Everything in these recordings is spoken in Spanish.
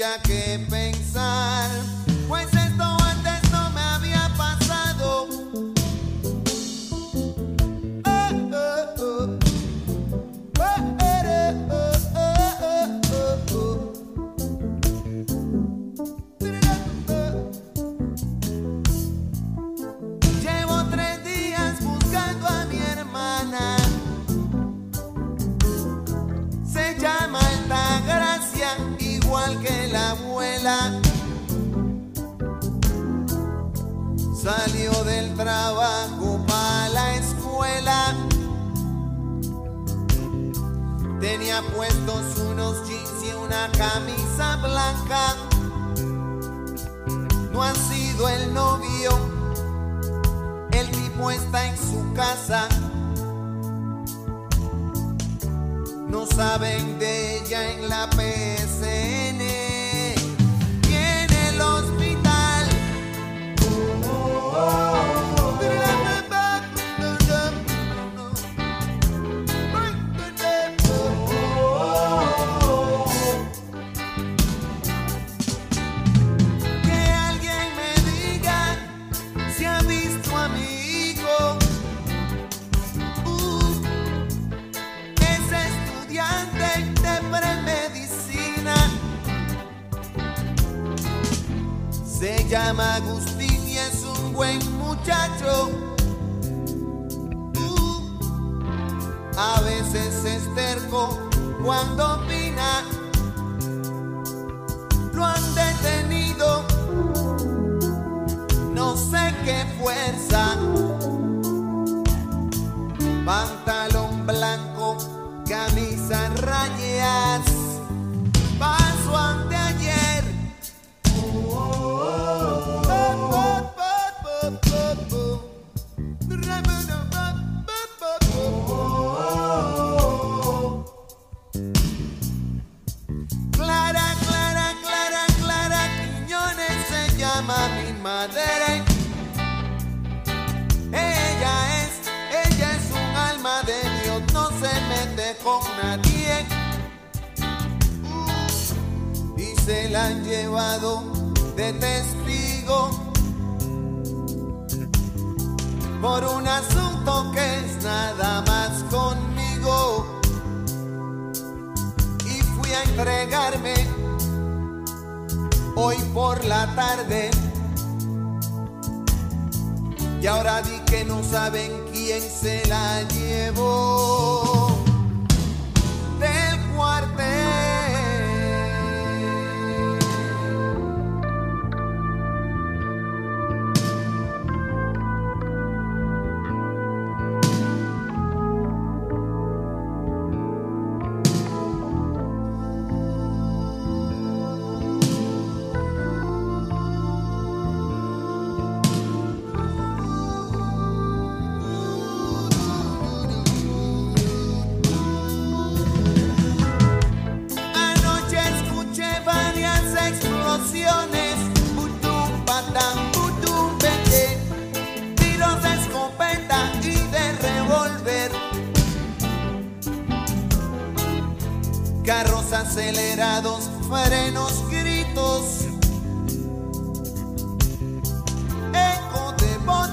ya que ven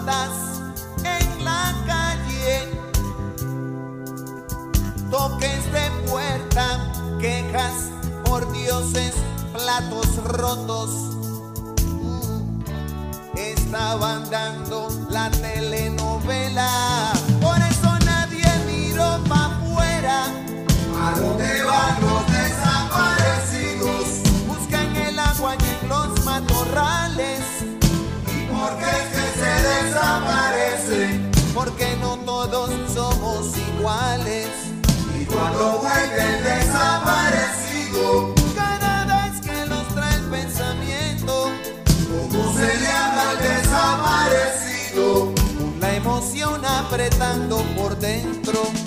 en la calle, toques de puerta, quejas por dioses, platos rotos. Mm, Estaban dando la telenovela, cuando vuelve el desaparecido, cada vez que los trae pensamiento, ¿cómo se le habla al desaparecido? Con la emoción apretando por dentro.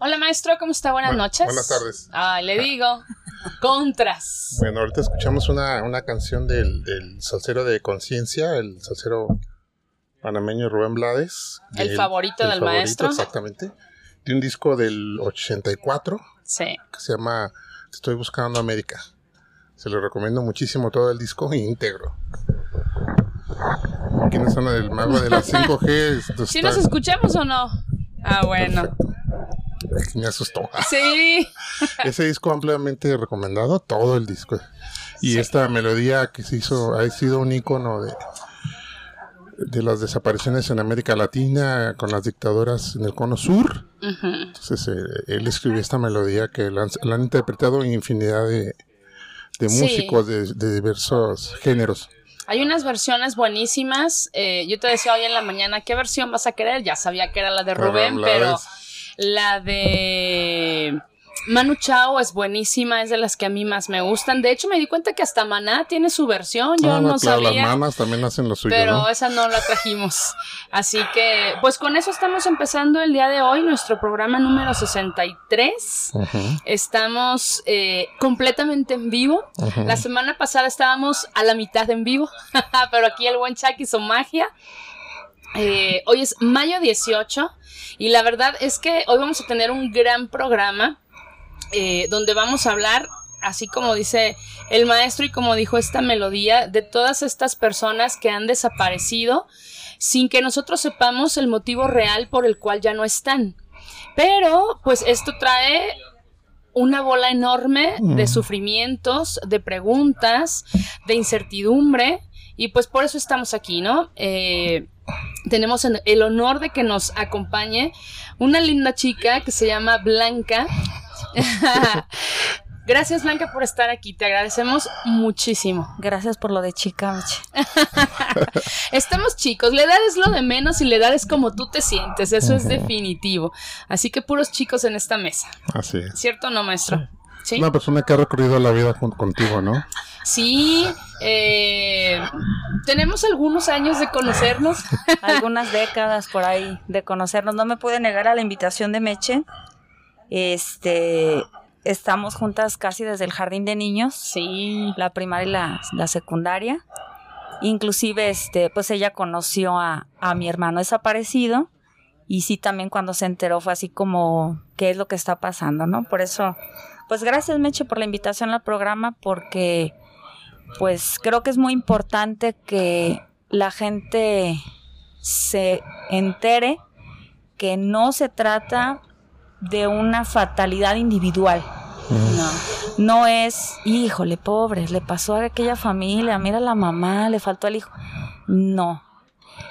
Hola maestro, ¿cómo está? Buenas noches. buenas tardes. Ah, le digo. Contras. Bueno, ahorita escuchamos una, una canción del, del salsero de conciencia, el salsero panameño Rubén Blades. El del- favorito del maestro. Exactamente. De un disco del 84 Sí. que se llama Estoy buscando América. Se lo recomiendo muchísimo todo el disco íntegro. ¿Quiénes son el mago de las 5G? Esto ¿Sí nos escuchamos o no? Ah, bueno. Perfecto. Me asustó. Sí. Ese disco ampliamente recomendado, todo el disco. Y esta melodía que se hizo, ha sido un icono de, de las desapariciones en América Latina con las dictaduras en el cono sur. Ujú. Entonces eh, él escribió esta melodía que la han, la han interpretado en infinidad de, de Sí. músicos de, de diversos géneros. Hay unas versiones buenísimas. Eh, yo te decía hoy en la mañana, ¿qué versión vas a querer? Ya sabía que era la de Rubén pero la de Manu Chao es buenísima, es de las que a mí más me gustan. De hecho, me di cuenta que hasta Maná tiene su versión. Yo Ah, no claro, sabía. las mamas también hacen lo suyo, pero ¿no? esa no la trajimos. Así que, pues con eso estamos empezando el día de hoy, nuestro programa número 63. Ujú, Estamos eh, completamente en vivo. La semana pasada estábamos a la mitad en vivo, pero aquí el buen Chuck hizo magia. Eh, hoy es mayo 18 y la verdad es que hoy vamos a tener un gran programa eh, donde vamos a hablar, así como dice el maestro y como dijo esta melodía, de todas estas personas que han desaparecido sin que nosotros sepamos el motivo real por el cual ya no están. Pero, pues esto trae una bola enorme de Mm. sufrimientos, de preguntas, de incertidumbre, y pues por eso estamos aquí, ¿no? Eh, tenemos en- el honor de que nos acompañe una linda chica que se llama Blanca. Gracias Blanca por estar aquí, te agradecemos muchísimo. Gracias por lo de chica. Estamos chicos, la edad es lo de menos y la edad es como tú te sientes, eso es definitivo. Así que puros chicos en esta mesa, Así es. ¿cierto o no, maestro? Sí. Una persona que ha recorrido la vida junto contigo, ¿no? Sí, eh, tenemos algunos años de conocernos. Algunas décadas por ahí de conocernos. No me pude negar a la invitación de Meche. Este, estamos juntas casi desde el jardín de niños, Sí, la primaria y la, la secundaria. Inclusive, este, pues ella conoció a, a mi hermano desaparecido. Y sí, también cuando se enteró fue así como, ¿qué es lo que está pasando, no? Por eso, pues gracias Meche por la invitación al programa, porque pues creo que es muy importante que la gente se entere que no se trata de una fatalidad individual, No. No es, híjole, pobre, le pasó a aquella familia, mira a la mamá, le faltó al hijo. No.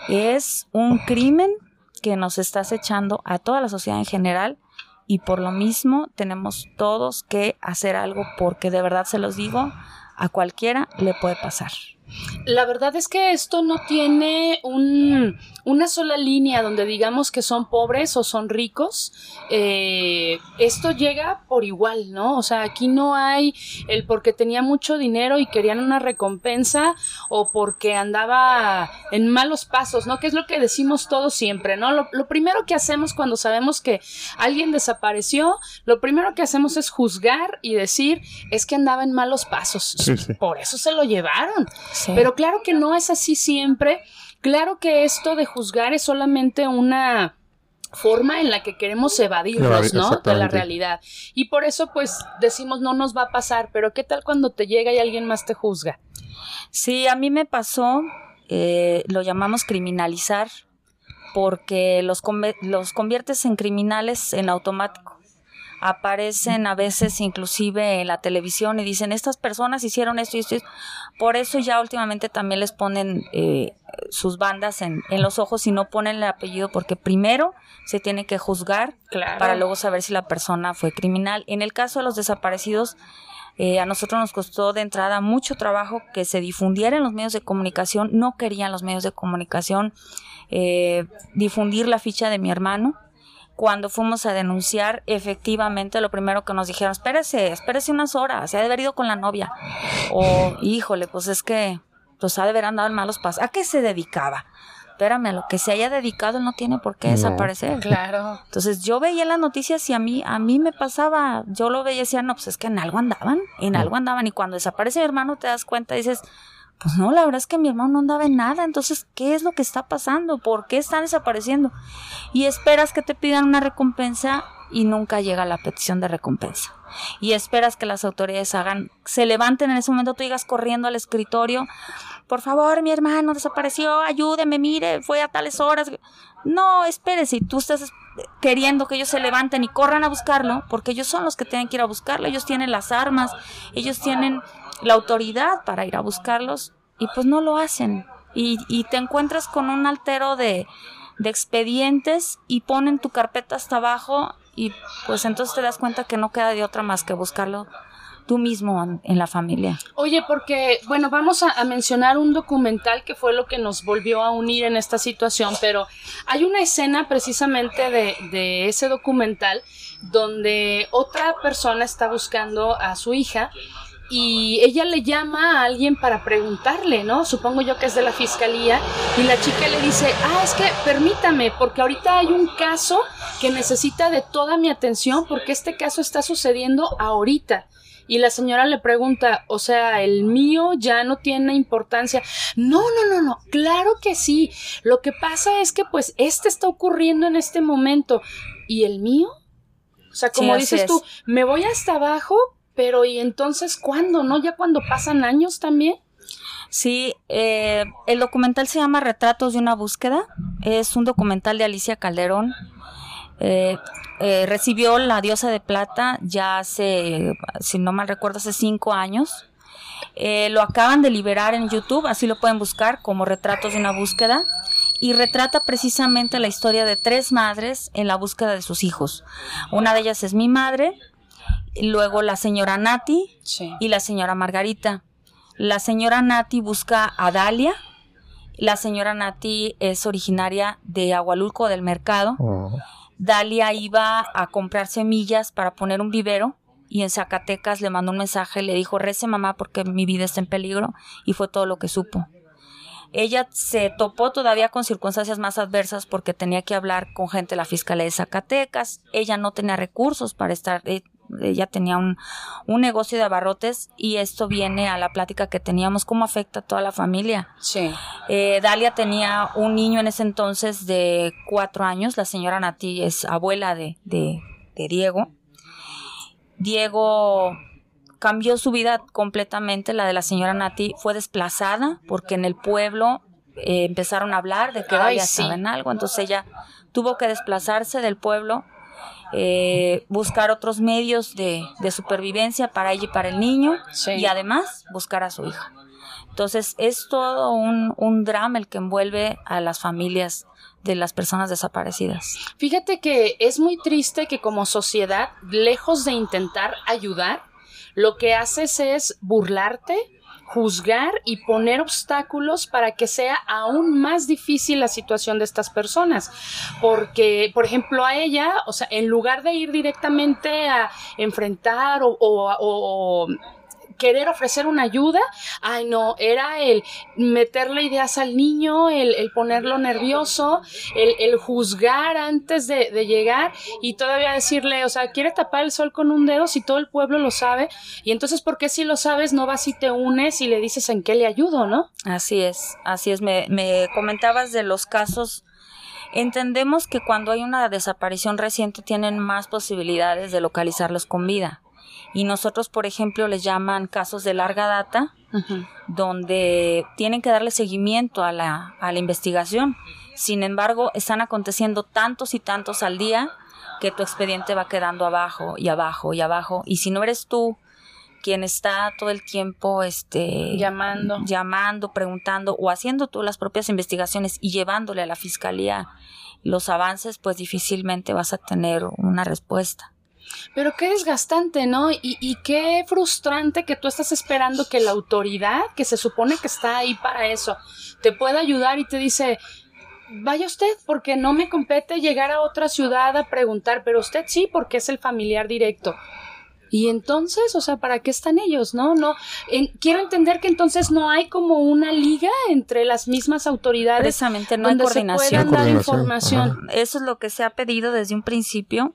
Es un crimen que nos está acechando a toda la sociedad en general y por lo mismo tenemos todos que hacer algo porque de verdad se los digo, a cualquiera le puede pasar. La verdad es que esto no tiene un, una sola línea donde digamos que son pobres o son ricos. Eh, esto llega por igual, ¿no? O sea, aquí no hay el porque tenía mucho dinero y querían una recompensa o porque andaba en malos pasos, ¿no? Que es lo que decimos todos siempre, ¿no? Lo, lo primero que hacemos cuando sabemos que alguien desapareció, lo primero que hacemos es juzgar y decir es que andaba en malos pasos. Sí, sí. Por eso se lo llevaron. Sí. Pero claro que no es así siempre. Claro que esto de juzgar es solamente una forma en la que queremos evadirnos, Evadir, ¿no? De la realidad. Y por eso, pues, decimos, no nos va a pasar, pero ¿qué tal cuando te llega y alguien más te juzga? Sí, a mí me pasó, eh, lo llamamos criminalizar, porque los, conve- los conviertes en criminales en automático. Aparecen a veces inclusive en la televisión y dicen, estas personas hicieron esto y esto. y esto". Por eso ya últimamente también les ponen eh, sus bandas en, en los ojos y no ponen el apellido porque primero se tiene que juzgar Claro. para luego saber si la persona fue criminal. En el caso de los desaparecidos, eh, a nosotros nos costó de entrada mucho trabajo que se difundiera en los medios de comunicación. No querían los medios de comunicación eh, difundir la ficha de mi hermano. Cuando fuimos a denunciar, efectivamente, lo primero que nos dijeron, espérese, espérese unas horas, se ha de haber ido con la novia. O, híjole, pues es que, pues ha de haber andado en malos pasos. ¿A qué se dedicaba? Espérame, a lo que se haya dedicado no tiene por qué No. desaparecer. Claro. Entonces yo veía las noticias y a mí, a mí me pasaba, yo lo veía y decía, no, pues es que en algo andaban, en algo andaban. Y cuando desaparece mi hermano te das cuenta y dices, pues no, la verdad es que mi hermano no andaba en nada. Entonces, ¿qué es lo que está pasando? ¿Por qué están desapareciendo? Y esperas que te pidan una recompensa y nunca llega la petición de recompensa. Y esperas que las autoridades hagan, se levanten en ese momento, tú llegas corriendo al escritorio, por favor, mi hermano desapareció, ayúdeme, mire, fue a tales horas. No, espérese, si tú estás queriendo que ellos se levanten y corran a buscarlo, porque ellos son los que tienen que ir a buscarlo, ellos tienen las armas, ellos tienen la autoridad para ir a buscarlos y pues no lo hacen. Y, y te encuentras con un altero de, expedientes y ponen tu carpeta hasta abajo y pues entonces te das cuenta que no queda de otra más que buscarlo tú mismo en, en la familia. Oye, porque, bueno, vamos a, a mencionar un documental que fue lo que nos volvió a unir en esta situación, pero hay una escena precisamente de, de ese documental donde otra persona está buscando a su hija y ella le llama a alguien para preguntarle, ¿no? Supongo yo que es de la fiscalía y la chica le dice, ah, es que permítame, porque ahorita hay un caso que necesita de toda mi atención porque este caso está sucediendo ahorita. Y la señora le pregunta, o sea, el mío ya no tiene importancia. No, no, no, no, claro que sí. Lo que pasa es que pues este está ocurriendo en este momento. ¿Y el mío? O sea, como dices es. tú, me voy hasta abajo, pero ¿y entonces cuándo? ¿No? Ya cuando pasan años también. Sí, eh, el documental se llama Retratos de una búsqueda. Es un documental de Alicia Calderón. Eh, eh, recibió la diosa de plata ya hace, si no mal recuerdo, hace cinco años. Eh, lo acaban de liberar en YouTube, así lo pueden buscar como Retratos de una búsqueda. Y retrata precisamente la historia de tres madres en la búsqueda de sus hijos. Una de ellas es mi madre, luego la señora Nati, Sí. y la señora Margarita. La señora Nati busca a Dalia. La señora Nati es originaria de Agualulco del Mercado. Oh. Dalia iba a comprar semillas para poner un vivero y en Zacatecas le mandó un mensaje, le dijo, rece mamá porque mi vida está en peligro y fue todo lo que supo. Ella se topó todavía con circunstancias más adversas porque tenía que hablar con gente de la Fiscalía de Zacatecas. Ella no tenía recursos para estar, eh, ella tenía un, un negocio de abarrotes y esto viene a la plática que teníamos, cómo afecta a toda la familia. Sí. Eh, Dalia tenía un niño en ese entonces de cuatro años. La señora Nati es abuela de, de, de Diego. Diego cambió su vida completamente. La de la señora Nati fue desplazada porque en el pueblo eh, empezaron a hablar de que Dalia sí. estaba en algo. Entonces ella tuvo que desplazarse del pueblo eh, buscar otros medios de, de, supervivencia para ella y para el niño Sí. y además buscar a su hija. Entonces es todo un, un drama el que envuelve a las familias de las personas desaparecidas. Fíjate que es muy triste que como sociedad, lejos de intentar ayudar, lo que haces es burlarte, juzgar y poner obstáculos para que sea aún más difícil la situación de estas personas. Porque, por ejemplo, a ella, o sea, en lugar de ir directamente a enfrentar o, o- o- o querer ofrecer una ayuda, ay no, era el meterle ideas al niño, el, ponerlo nervioso, el, juzgar antes de, de llegar y todavía decirle, o sea, quiere tapar el sol con un dedo si todo el pueblo lo sabe, y entonces, ¿por qué si lo sabes no vas y te unes y le dices en qué le ayudo, no? Así es, así es. Me, me comentabas de los casos. Entendemos que cuando hay una desaparición reciente tienen más posibilidades de localizarlos con vida. Y nosotros, por ejemplo, les llaman casos de larga data, donde tienen que darle seguimiento a la, a la investigación. Sin embargo, están aconteciendo tantos y tantos al día que tu expediente va quedando abajo y abajo y abajo. Y si no eres tú quien está todo el tiempo este Llamando. llamando, preguntando o haciendo tú las propias investigaciones y llevándole a la fiscalía los avances, pues difícilmente vas a tener una respuesta. Pero qué desgastante, ¿no? Y, y qué frustrante que tú estás esperando que la autoridad, que se supone que está ahí para eso, te pueda ayudar y te dice, vaya usted, porque no me compete llegar a otra ciudad a preguntar, pero usted sí, porque es el familiar directo. Y entonces, o sea, ¿para qué están ellos? No, no. En- quiero entender que entonces no hay como una liga entre las mismas autoridades Precisamente no hay se coordinación. puedan dar Coordinación, información. ajá. Eso es lo que se ha pedido desde un principio.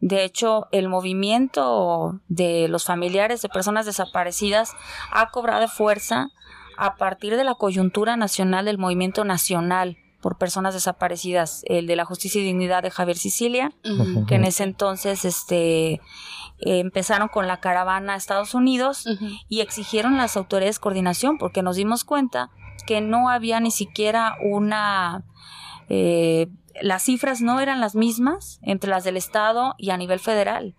De hecho, el movimiento de los familiares de personas desaparecidas ha cobrado fuerza a partir de la coyuntura nacional del movimiento nacional por personas desaparecidas, el de la justicia y dignidad de Javier Sicilia, que en ese entonces este eh, empezaron con la caravana a Estados Unidos y exigieron a las autoridades coordinación porque nos dimos cuenta que no había ni siquiera una eh, las cifras no eran las mismas entre las del estado y a nivel federal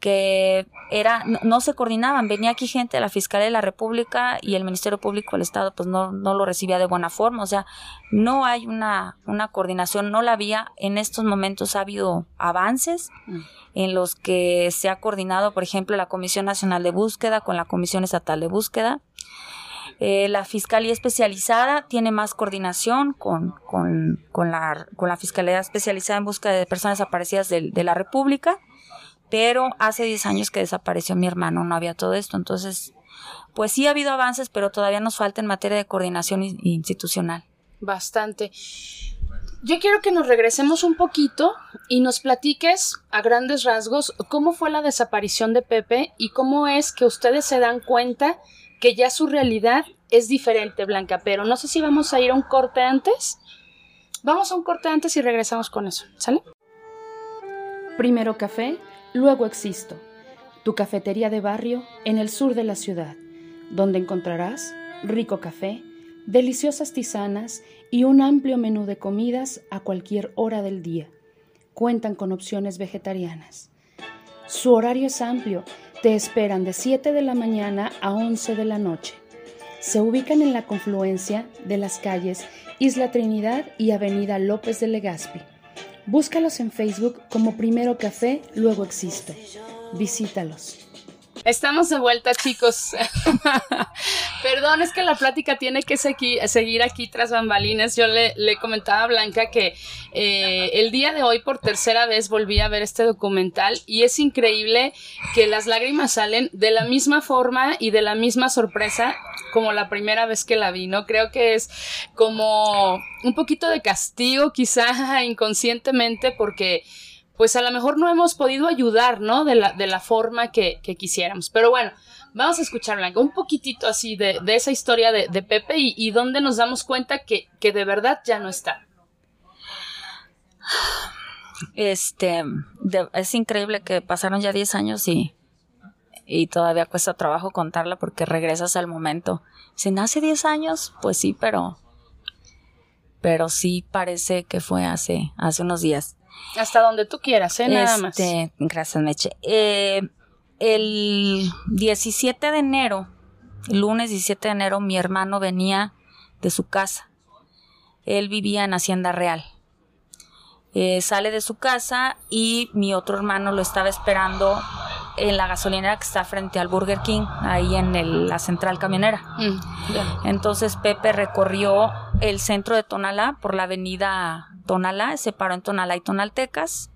que era no, no se coordinaban venía aquí gente de la fiscalía de la república y el ministerio público del estado pues no no lo recibía de buena forma o sea no hay una una coordinación no la había en estos momentos ha habido avances Mm. en los que se ha coordinado, por ejemplo, la Comisión Nacional de Búsqueda con la Comisión Estatal de Búsqueda. Eh, la Fiscalía Especializada tiene más coordinación con, con, con la, con la Fiscalía Especializada en Búsqueda de Personas Desaparecidas de, de la República, pero hace 10 años que desapareció mi hermano, no había todo esto. Entonces, pues sí ha habido avances, pero todavía nos falta en materia de coordinación in- institucional. Bastante. Yo quiero que nos regresemos un poquito y nos platiques a grandes rasgos cómo fue la desaparición de Pepe y cómo es que ustedes se dan cuenta que ya su realidad es diferente, Blanca. Pero no sé si vamos a ir a un corte antes. Vamos a un corte antes y regresamos con eso, ¿sale? Primero café, luego existo. Tu cafetería de barrio en el sur de la ciudad, donde encontrarás rico café, deliciosas tisanas y un amplio menú de comidas a cualquier hora del día. Cuentan con opciones vegetarianas. Su horario es amplio, te esperan de 7 de la mañana a 11 de la noche. Se ubican en la confluencia de las calles Isla Trinidad y Avenida López de Legazpi. Búscalos en Facebook como Primero Café, luego Existo. Visítalos. Estamos de vuelta, chicos. Perdón, es que la plática tiene que segui- seguir aquí tras bambalinas. Yo le, le comentaba a Blanca que eh, el día de hoy por tercera vez volví a ver este documental y es increíble que las lágrimas salen de la misma forma y de la misma sorpresa como la primera vez que la vi, ¿no? Creo que es como un poquito de castigo quizá inconscientemente porque pues a lo mejor no hemos podido ayudar, ¿no? De la, de la forma que, que quisiéramos. Pero bueno, vamos a escuchar, un poquitito así de, de esa historia de, de Pepe y, y donde nos damos cuenta que, que de verdad ya no está. Este, es increíble que pasaron ya 10 años y, y todavía cuesta trabajo contarla porque regresas al momento. Si nace 10 años, pues sí, pero, pero sí parece que fue hace, hace unos días. Hasta donde tú quieras, ¿eh? Nada más. Este, gracias, Meche. Eh, el 17 de enero, el lunes 17 de enero, mi hermano venía de su casa. Él vivía en Hacienda Real. Eh, sale de su casa y mi otro hermano lo estaba esperando en la gasolinera que está frente al Burger King, ahí en la central camionera. Mm, Entonces Pepe recorrió el centro de Tonalá por la avenida Tonalá, se paró en Tonalá y Tonaltecas.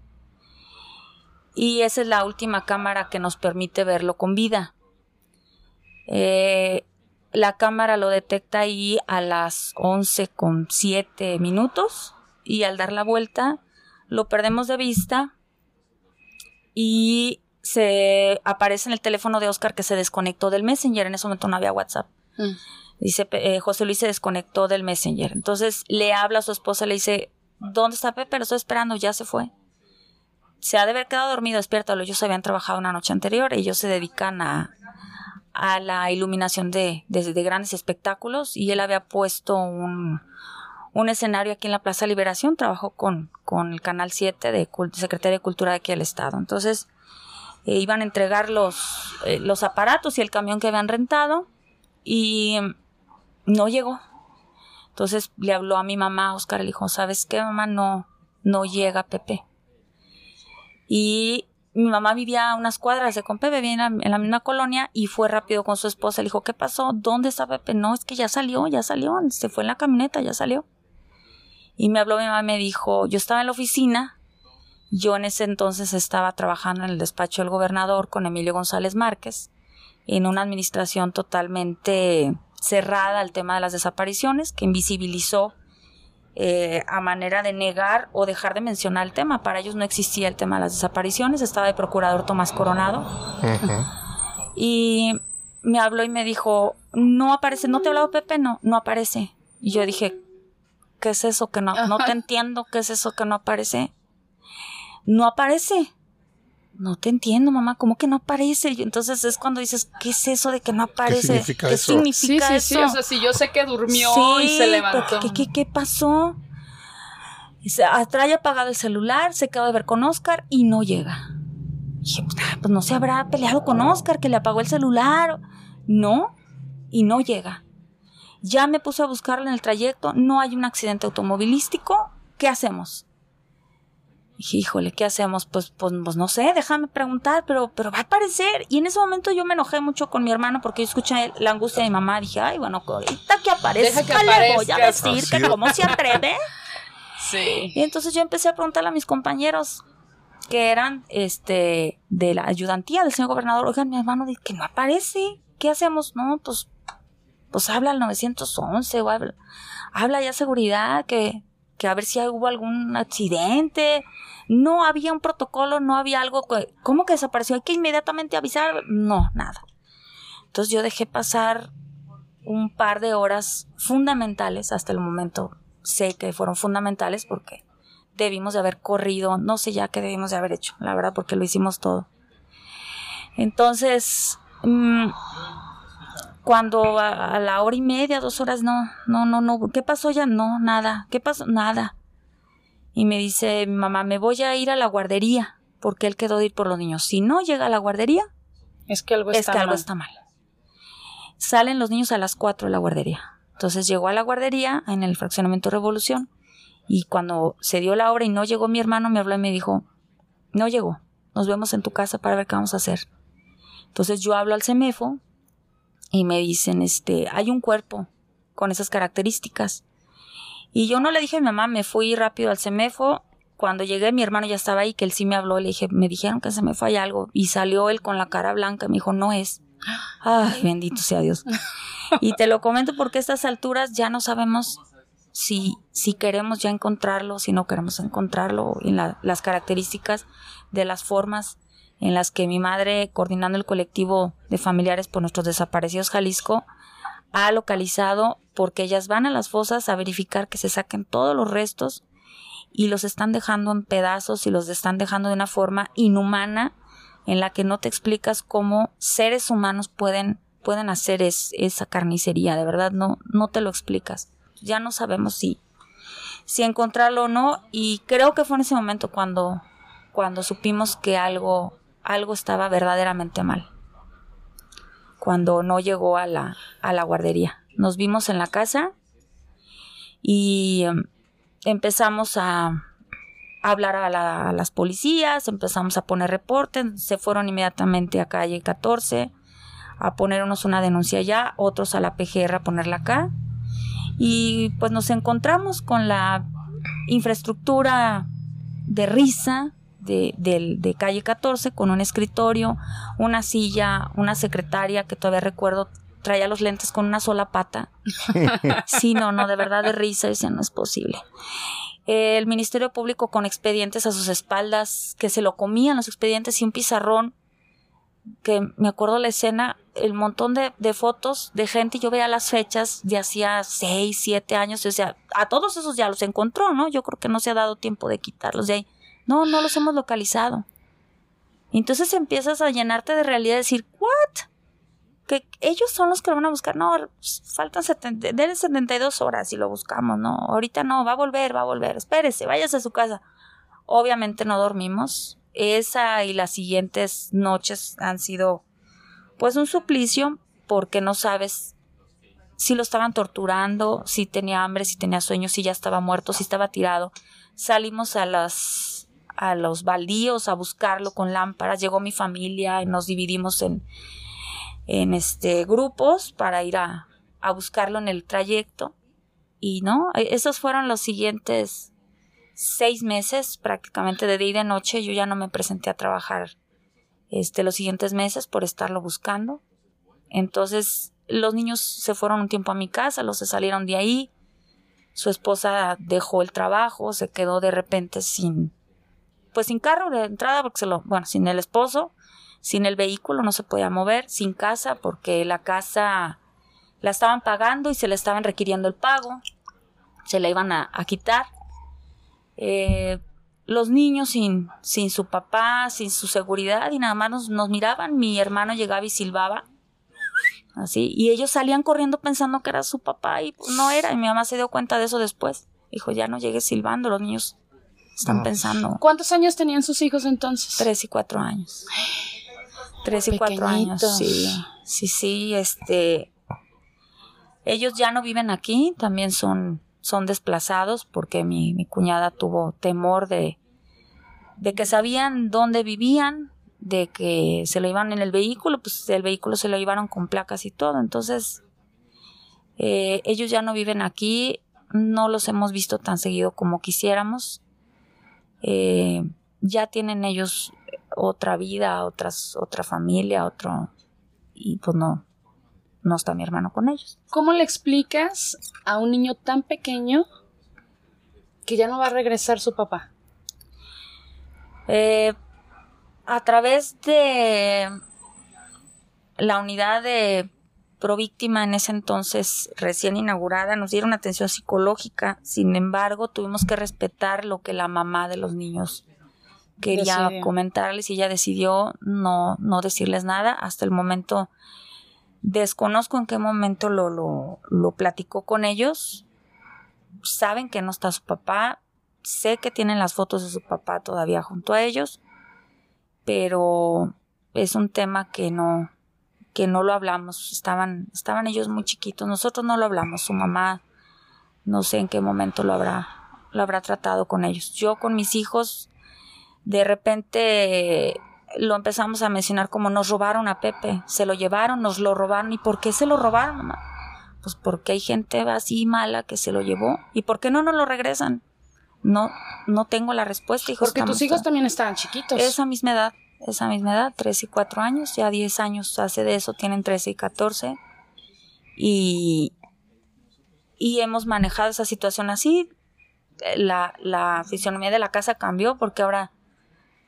Y esa es la última cámara que nos permite verlo con vida. Eh, la cámara lo detecta ahí a las 11 con 7 minutos y al dar la vuelta lo perdemos de vista y se aparece en el teléfono de Oscar que se desconectó del Messenger. En ese momento no había WhatsApp. Mm. Dice, eh, José Luis se desconectó del Messenger. Entonces le habla a su esposa, le dice, ¿dónde está Pepe? Lo estoy esperando, ya se fue. Se ha de haber quedado dormido, despiértalo. Ellos habían trabajado una noche anterior. Ellos se dedican a, a la iluminación de, de, de grandes espectáculos y él había puesto un, un escenario aquí en la Plaza Liberación. Trabajó con, con el Canal 7 de Secretaría de Cultura de aquí del Estado. Entonces eh, iban a entregar los, eh, los aparatos y el camión que habían rentado y mm, no llegó. Entonces le habló a mi mamá, Oscar, le dijo, ¿sabes qué, mamá? No, no llega Pepe. Y mi mamá vivía a unas cuadras de con Pepe, vivía en la, misma colonia y fue rápido con su esposa. Le dijo, ¿qué pasó? ¿Dónde está Pepe? No, es que ya salió, ya salió, se fue en la camioneta, ya salió. Y me habló mi mamá me dijo, yo estaba en la oficina, yo en ese entonces estaba trabajando en el despacho del gobernador con Emilio González Márquez, en una administración totalmente cerrada al tema de las desapariciones, que invisibilizó eh, a manera de negar o dejar de mencionar el tema. Para ellos no existía el tema de las desapariciones, estaba de procurador Tomás Coronado. Y me habló y me dijo, no aparece, ¿no te ha hablado Pepe? No, no aparece. Y yo dije, ¿qué es eso que no, no te entiendo? ¿Qué es eso que no aparece? No aparece. No te entiendo, mamá, ¿cómo que no aparece? Y entonces es cuando dices, ¿qué es eso de que no aparece? significa ¿Qué eso? Sí, significa sí, eso? sí. O sea, si yo sé que durmió Sí, y se levantó. ¿Qué, qué, qué pasó? Se ah, trae apagado el celular, se acaba de ver con Oscar y no llega. Dije, "Ah, pues no se habrá peleado con Oscar, que le apagó el celular. No, y no llega. Ya me puse a buscarlo en el trayecto, no hay un accidente automovilístico. ¿Qué hacemos? Dije, híjole, ¿qué hacemos? Pues, pues, pues no sé, déjame preguntar, pero, pero va a aparecer. Y en ese momento yo me enojé mucho con mi hermano porque yo escuché la angustia de mi mamá. Dije, ay, bueno, ahorita que aparezca, Deja que le voy a aparezca. decir que cómo se atreve. Sí. Y entonces yo empecé a preguntarle a mis compañeros que eran este de la ayudantía del señor gobernador, oigan, mi hermano dice que no aparece, ¿qué hacemos? No, pues pues habla al 911 o habla, habla ya seguridad que que a ver si hubo algún accidente. No había un protocolo, no había algo ¿cómo que desapareció? Hay que inmediatamente avisar. No, nada. Entonces yo dejé pasar un par de horas fundamentales hasta el momento. Sé que fueron fundamentales porque debimos de haber corrido, no sé ya qué debimos de haber hecho, la verdad, porque lo hicimos todo. Entonces, mm, cuando a, a la hora y media, dos horas, no, no, no, no, ¿qué pasó ya? No, nada, ¿qué pasó? Nada. Y me dice mamá, me voy a ir a la guardería, porque él quedó de ir por los niños. Si no llega a la guardería, Es que algo es está que algo mal. está mal. Salen los niños a las 4 de la guardería. Entonces llegó a la guardería en el fraccionamiento Revolución y cuando se dio la hora y no llegó mi hermano, me habló y me dijo, no llegó, nos vemos en tu casa para ver qué vamos a hacer. Entonces yo hablo al CEMEFO y me dicen, este, hay un cuerpo con esas características. Y yo no le dije a mi mamá, me fui rápido al CEMEFO. Cuando llegué, mi hermano ya estaba ahí, que él sí me habló. Le dije, me dijeron que se me fue algo. Y salió él con la cara blanca. Me dijo, no es. Ay, bendito sea Dios. Y te lo comento porque a estas alturas ya no sabemos si, si queremos ya encontrarlo, si no queremos encontrarlo, en la- las características de las formas en las que mi madre, coordinando el colectivo de familiares por nuestros desaparecidos Jalisco, ha localizado porque ellas van a las fosas a verificar que se saquen todos los restos y los están dejando en pedazos y los están dejando de una forma inhumana en la que no te explicas cómo seres humanos pueden, pueden hacer es- esa carnicería, de verdad no, no te lo explicas. Ya no sabemos si, si encontrarlo o no. Y creo que fue en ese momento cuando, cuando supimos que algo, algo estaba verdaderamente mal. Cuando no llegó a la, a la guardería. Nos vimos en la casa y em, empezamos a, hablar a, las policías, empezamos a poner reportes, se fueron inmediatamente a calle 14 a ponernos una denuncia allá, otros a la PGR a ponerla acá. Y pues nos encontramos con la infraestructura de risa de, de, calle 14, con un escritorio, una silla, una secretaria que todavía recuerdo traía los lentes con una sola pata. sí, no, no, de verdad de risa, dice, no es posible el Ministerio Público con expedientes a sus espaldas, que se lo comían los expedientes y un pizarrón, que me acuerdo la escena, el montón de, fotos de gente, yo veía las fechas de hacía seis, siete años, o sea, a todos esos ya los encontró, ¿no? Yo creo que no se ha dado tiempo de quitarlos de ahí. No, no los hemos localizado. Entonces empiezas a llenarte de realidad y decir, ¿what? que ellos son los que lo van a buscar. No, faltan 70, 72 horas y lo buscamos, ¿no? Ahorita no, va a volver, va a volver. Espérese, váyase a su casa. Obviamente no dormimos. Esa y las siguientes noches han sido pues un suplicio porque no sabes si lo estaban torturando, si tenía hambre, si tenía sueño, si ya estaba muerto, si estaba tirado. Salimos a las a los baldíos a buscarlo con lámparas. Llegó mi familia y nos dividimos en en este grupos para ir a, a buscarlo en el trayecto. Y no, e, esos fueron los siguientes seis meses prácticamente de día y de noche. Yo ya no me presenté a trabajar este, los siguientes meses por estarlo buscando. Entonces los niños se fueron un tiempo a mi casa, los se salieron de ahí. Su esposa dejó el trabajo, se quedó de repente sin, pues sin carro de entrada porque se lo, bueno, sin el esposo sin el vehículo no se podía mover, sin casa porque la casa la estaban pagando y se le estaban requiriendo el pago, se la iban a, quitar. Eh, los niños sin, sin su papá, sin su seguridad y nada más nos, nos miraban, mi hermano llegaba y silbaba así, y ellos salían corriendo pensando que era su papá y no era, y mi mamá se dio cuenta de eso después. Dijo, ya no llegues silbando, los niños están pensando. ¿Cuántos años tenían sus hijos entonces? Tres y cuatro años. Tres y cuatro años, sí. Sí, sí, este. Ellos ya no viven aquí, también son, son desplazados porque mi, mi cuñada tuvo temor de, de que sabían dónde vivían, de que se lo iban en el vehículo, pues el vehículo se lo llevaron con placas y todo. Entonces, eh, ellos ya no viven aquí, no los hemos visto tan seguido como quisiéramos. Eh, ya tienen ellos otra vida, otras, otra familia, otro... Y pues no, no está mi hermano con ellos. ¿Cómo le explicas a un niño tan pequeño que ya no va a regresar su papá? Eh, a través de la unidad de Províctima en ese entonces recién inaugurada nos dieron atención psicológica, sin embargo tuvimos que respetar lo que la mamá de los niños quería comentarles y ella decidió no, no decirles nada. Hasta el momento desconozco en qué momento lo, lo, lo platicó con ellos. Saben que no está su papá. Sé que tienen las fotos de su papá todavía junto a ellos. Pero es un tema que no, que no lo hablamos. Estaban, estaban ellos muy chiquitos. Nosotros no lo hablamos. Su mamá, no sé en qué momento lo habrá, lo habrá tratado con ellos. Yo con mis hijos de repente lo empezamos a mencionar como nos robaron a Pepe, se lo llevaron, nos lo robaron. ¿Y por qué se lo robaron, mamá? Pues porque hay gente así mala que se lo llevó. ¿Y por qué no nos lo regresan? No, no tengo la respuesta, hijos. Porque tus hijos también estaban chiquitos. Esa misma edad, esa misma edad, 3 y 4 años, ya 10 años hace de eso, tienen 13 y 14. Y, y hemos manejado esa situación así. La, la fisionomía de la casa cambió porque ahora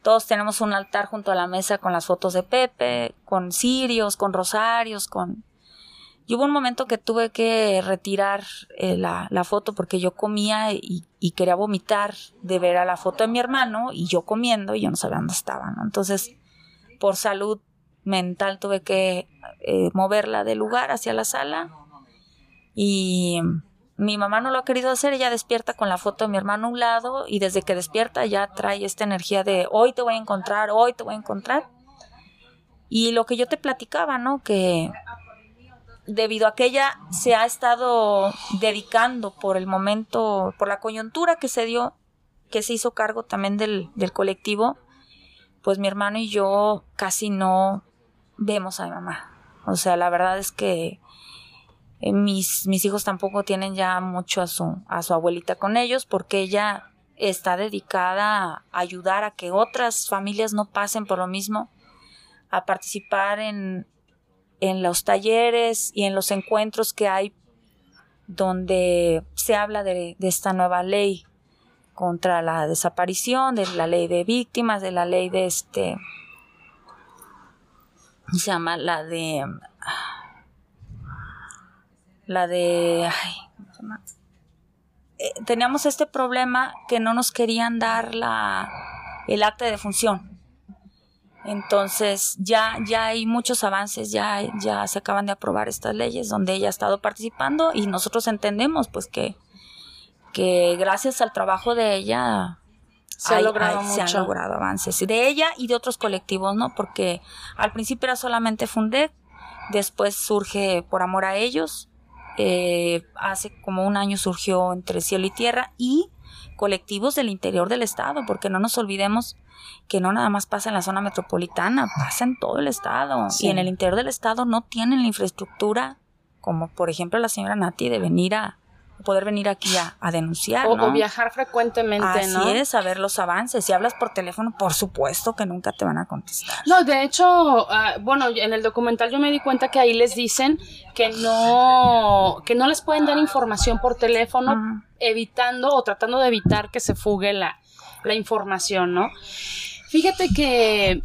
todos tenemos un altar junto a la mesa con las fotos de Pepe, con cirios, con rosarios, con... Y hubo un momento que tuve que retirar eh, la, foto porque yo comía y, quería vomitar de ver a la foto de mi hermano y yo comiendo y yo no sabía dónde estaba, ¿no? Entonces, por salud mental tuve que eh, moverla del lugar hacia la sala y Mi mamá no lo ha querido hacer, ella despierta con la foto de mi hermano a un lado y desde que despierta ya trae esta energía de hoy te voy a encontrar, hoy te voy a encontrar. Y lo que yo te platicaba, ¿no? Que debido a que ella se ha estado dedicando por el momento, por la coyuntura que se dio, que se hizo cargo también del, del colectivo, pues mi hermano y yo casi no vemos a mi mamá. O sea, la verdad es que eh, mis, mis hijos tampoco tienen ya mucho a su, a su abuelita con ellos porque ella está dedicada a ayudar a que otras familias no pasen por lo mismo, a participar en, en los talleres y en los encuentros que hay donde se habla de, esta nueva ley contra la desaparición, de la ley de víctimas, de la ley de este, se llama la de, la de, ay, eh, teníamos este problema que no nos querían dar la, el acta de defunción. Entonces ya, ya hay muchos avances, ya, ya se acaban de aprobar estas leyes donde ella ha estado participando y nosotros entendemos pues que, que gracias al trabajo de ella Se ha logrado se han logrado avances. De ella y de otros colectivos, ¿no? Porque al principio era solamente Fundec, después surge Por Amor a Ellos, eh, hace como un año surgió Entre Cielo y Tierra y colectivos del interior del estado, porque no nos olvidemos que no nada más pasa en la zona metropolitana, pasa en todo el estado. Sí. Y en el interior del estado no tienen la infraestructura, como por ejemplo la señora Nati, de venir a poder venir aquí a, a denunciar. O, ¿no? o viajar frecuentemente, Así ¿no? es, saber los avances. Si hablas por teléfono, por supuesto que nunca te van a contestar. No, de hecho, ah, bueno, en el documental yo me di cuenta que ahí les dicen que no, que no les pueden dar información por teléfono, evitando o tratando de evitar que se fugue la, la información, ¿no? Fíjate que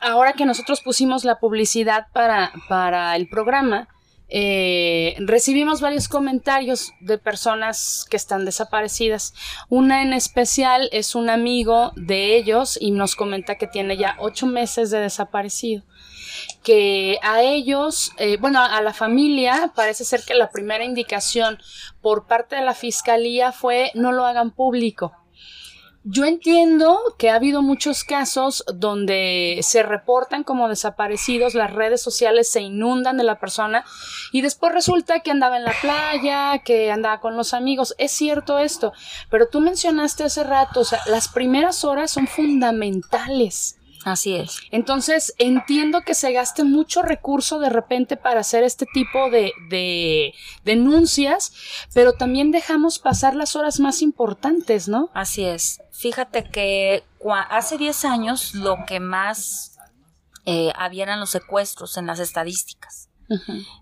ahora que nosotros pusimos la publicidad para, para el programa, eh, recibimos varios comentarios de personas que están desaparecidas. Una en especial es un amigo de ellos y nos comenta que tiene ya ocho meses de desaparecido. Que a ellos, eh, bueno, a la familia parece ser que la primera indicación por parte de la fiscalía fue no lo hagan público. Yo entiendo que ha habido muchos casos donde se reportan como desaparecidos, las redes sociales se inundan de la persona y después resulta que andaba en la playa, que andaba con los amigos. Es cierto esto, pero tú mencionaste hace rato, o sea, las primeras horas son fundamentales. Así es. Entonces, entiendo que se gaste mucho recurso de repente para hacer este tipo de, de denuncias, pero también dejamos pasar las horas más importantes, ¿no? Así es. Fíjate que hace 10 años lo que más eh, había eran los secuestros en las estadísticas.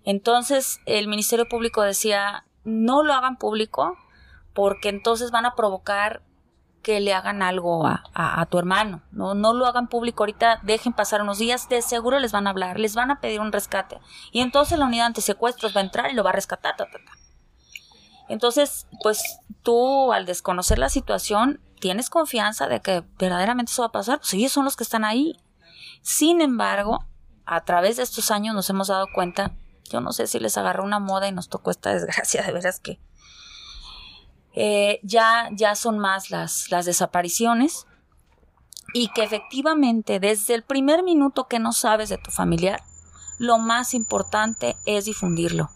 Entonces el Ministerio Público decía, no lo hagan público porque entonces van a provocar que le hagan algo a, a- tu hermano. No, no lo hagan público ahorita, dejen pasar unos días, de seguro les van a hablar, les van a pedir un rescate. Y entonces la unidad antisecuestros va a entrar y lo va a rescatar. ta, ta, ta. Entonces, pues tú al desconocer la situación, tienes confianza de que verdaderamente eso va a pasar. Pues ellos son los que están ahí. Sin embargo, a través de estos años nos hemos dado cuenta, yo no sé si les agarró una moda y nos tocó esta desgracia, de veras que eh, ya, ya son más las, las desapariciones y que efectivamente desde el primer minuto que no sabes de tu familiar, lo más importante es difundirlo.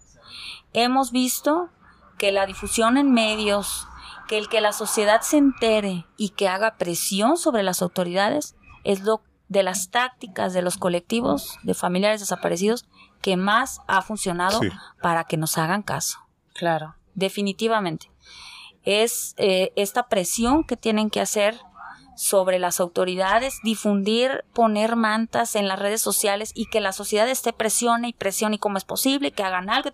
Hemos visto que la difusión en medios, que el que la sociedad se entere y que haga presión sobre las autoridades es lo de las tácticas de los colectivos de familiares desaparecidos que más ha funcionado Sí. para que nos hagan caso. Claro. Definitivamente. Es eh, esta presión que tienen que hacer sobre las autoridades, difundir, poner mantas en las redes sociales y que la sociedad esté presione y presione y cómo es posible, que hagan algo.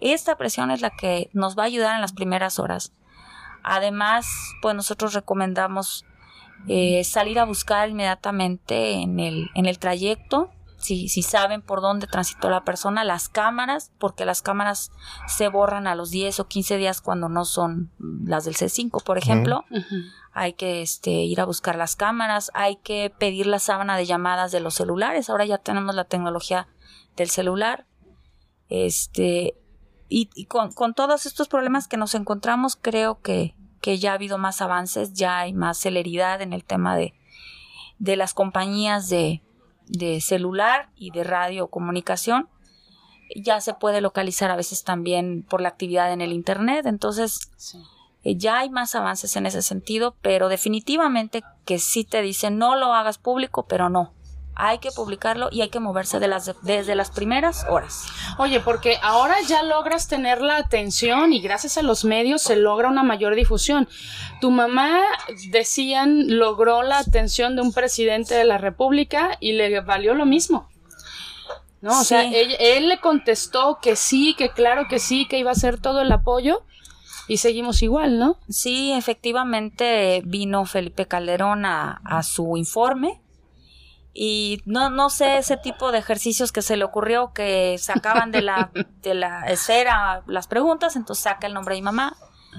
Esta presión es la que nos va a ayudar en las primeras horas. Además, pues nosotros recomendamos eh, salir a buscar inmediatamente en el, en el trayecto, si, si saben por dónde transitó la persona, las cámaras, porque las cámaras se borran a los 10 o 15 días cuando no son las del C5, por ejemplo. Hay que este, ir a buscar las cámaras, hay que pedir la sábana de llamadas de los celulares. Ahora ya tenemos la tecnología del celular. Este, y, con, con, todos estos problemas que nos encontramos, creo que, que ya ha habido más avances, ya hay más celeridad en el tema de, de las compañías de, de celular y de radiocomunicación. Ya se puede localizar a veces también por la actividad en el Internet, entonces eh, ya hay más avances en ese sentido, pero definitivamente que sí te dicen no lo hagas público, pero no, hay que publicarlo y hay que moverse de las, desde las primeras horas. Oye, porque ahora ya logras tener la atención y gracias a los medios se logra una mayor difusión. Tu mamá, decían, logró la atención de un presidente de la República y le valió lo mismo. ¿no? O sea, él, él, le contestó que sí, que claro que sí, que iba a hacer todo el apoyo y seguimos igual, ¿no? Sí, efectivamente vino Felipe Calderón a, a su informe y no, no sé ese tipo de ejercicios que se le ocurrió que sacaban de la, de la esfera las preguntas, entonces saca el nombre de mi mamá.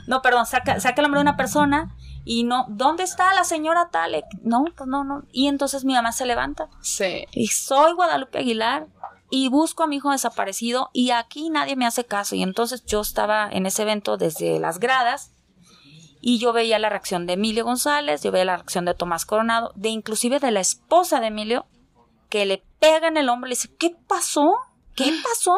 No, perdón, saca, saca el nombre de una persona y no, ¿dónde está la señora tal? No, pues no, no. Y entonces mi mamá se levanta. Sí. Y soy Guadalupe Aguilar y busco a mi hijo desaparecido y aquí nadie me hace caso. Y entonces yo estaba en ese evento desde las gradas y yo veía la reacción de Emilio González, yo veía la reacción de Tomás Coronado, de inclusive de la esposa de Emilio, que le pega en el hombro y le dice, ¿qué pasó? ¿Qué pasó?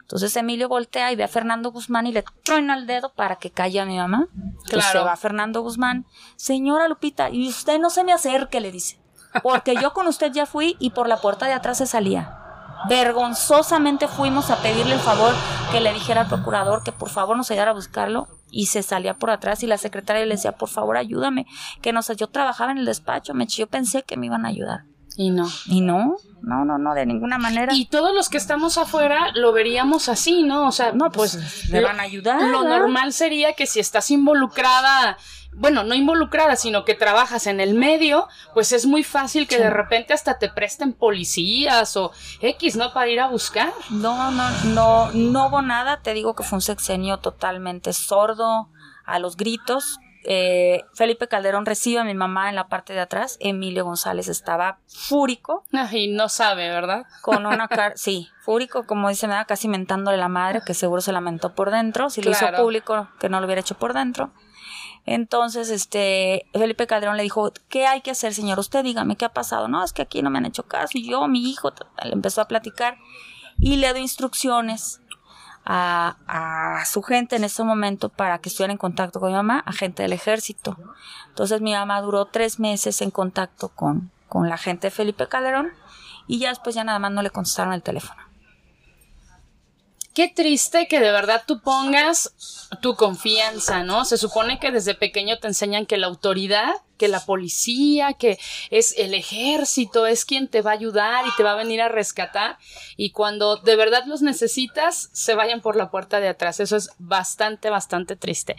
Entonces Emilio voltea y ve a Fernando Guzmán y le truena el dedo para que calle a mi mamá. Claro. se va Fernando Guzmán. Señora Lupita, y usted no se me acerque, le dice. Porque yo con usted ya fui y por la puerta de atrás se salía. Vergonzosamente fuimos a pedirle el favor que le dijera al procurador que por favor nos ayudara a buscarlo y se salía por atrás y la secretaria le decía, por favor, ayúdame, que no sé, yo trabajaba en el despacho, me, yo pensé que me iban a ayudar. Y no. Y no, no, no, no, de ninguna manera. Y todos los que estamos afuera lo veríamos así, ¿no? O sea, no, pues, pues le van a ayudar. Lo normal sería que si estás involucrada bueno, no involucrada, sino que trabajas en el medio, pues es muy fácil que de repente hasta te presten policías o X, ¿no? Para ir a buscar. No, no, no, no hubo nada. Te digo que fue un sexenio totalmente sordo a los gritos. Eh, Felipe Calderón recibe a mi mamá en la parte de atrás. Emilio González estaba fúrico. Y no sabe, ¿verdad? Con una cara, sí, fúrico, como dice, me da casi mentándole la madre, que seguro se lamentó por dentro. Si lo hizo público, que no lo hubiera hecho por dentro. Entonces, este, Felipe Calderón le dijo, ¿qué hay que hacer, señor? Usted dígame, ¿qué ha pasado? No, es que aquí no me han hecho caso. Y yo, mi hijo, le empezó a platicar y le dio instrucciones a, a, su gente en ese momento para que estuviera en contacto con mi mamá, agente del ejército. Entonces mi mamá duró tres meses en contacto con, con la gente de Felipe Calderón y ya después ya nada más no le contestaron el teléfono qué triste que de verdad tú pongas tu confianza, ¿no? Se supone que desde pequeño te enseñan que la autoridad, que la policía, que es el ejército, es quien te va a ayudar y te va a venir a rescatar. Y cuando de verdad los necesitas, se vayan por la puerta de atrás. Eso es bastante, bastante triste.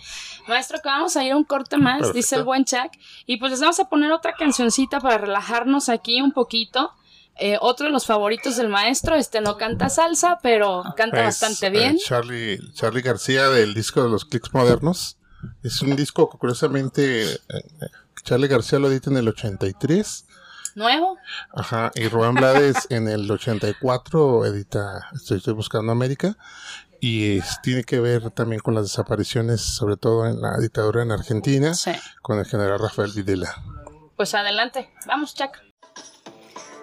Maestro, que vamos a ir a un corte más, dice el buen Chuck. Y pues les vamos a poner otra cancioncita para relajarnos aquí un poquito. Eh, otro de los favoritos del maestro, este no canta salsa, pero canta bastante bien. Eh, Charlie, Charlie García del disco de los Clicks Modernos. Es un disco que curiosamente eh, Charlie García lo edita en el 83. ¿Nuevo? Ajá, y Rubén Blades en el 84 edita Estoy, estoy buscando América. Y tiene que ver también con las desapariciones, sobre todo en la dictadura en Argentina, con el general Rafael Videla. Pues adelante, vamos, Chuck.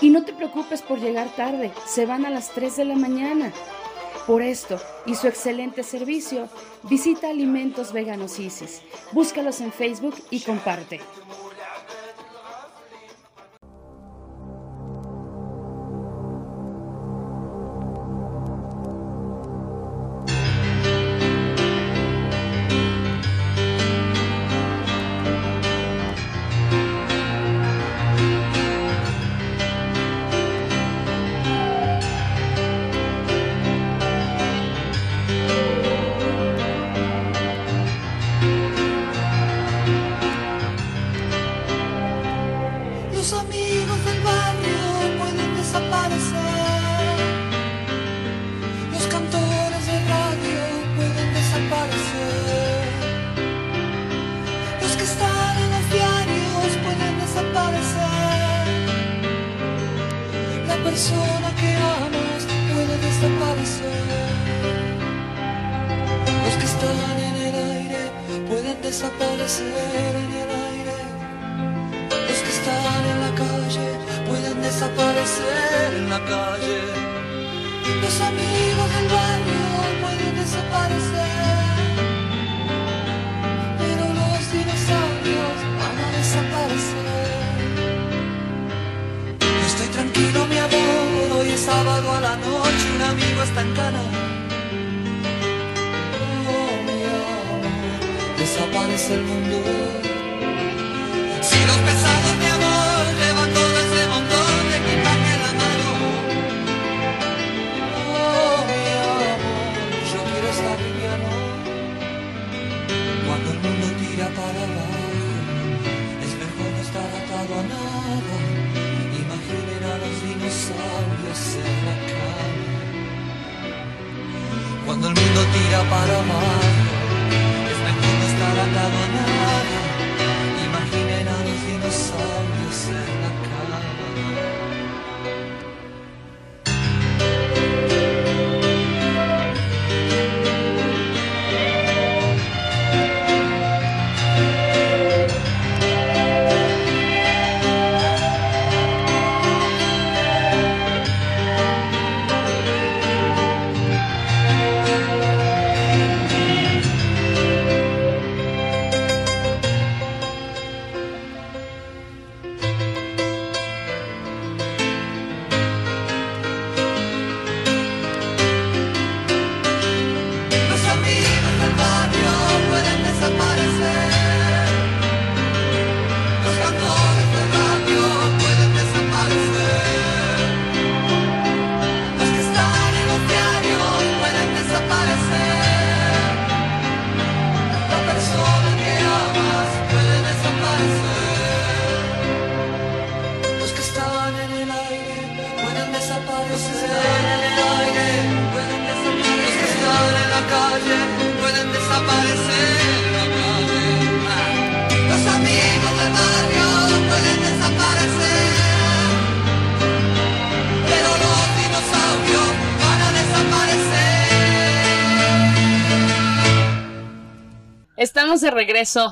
Y no te preocupes por llegar tarde, se van a las 3 de la mañana. Por esto y su excelente servicio, visita Alimentos Veganos Isis. Búscalos en Facebook y comparte.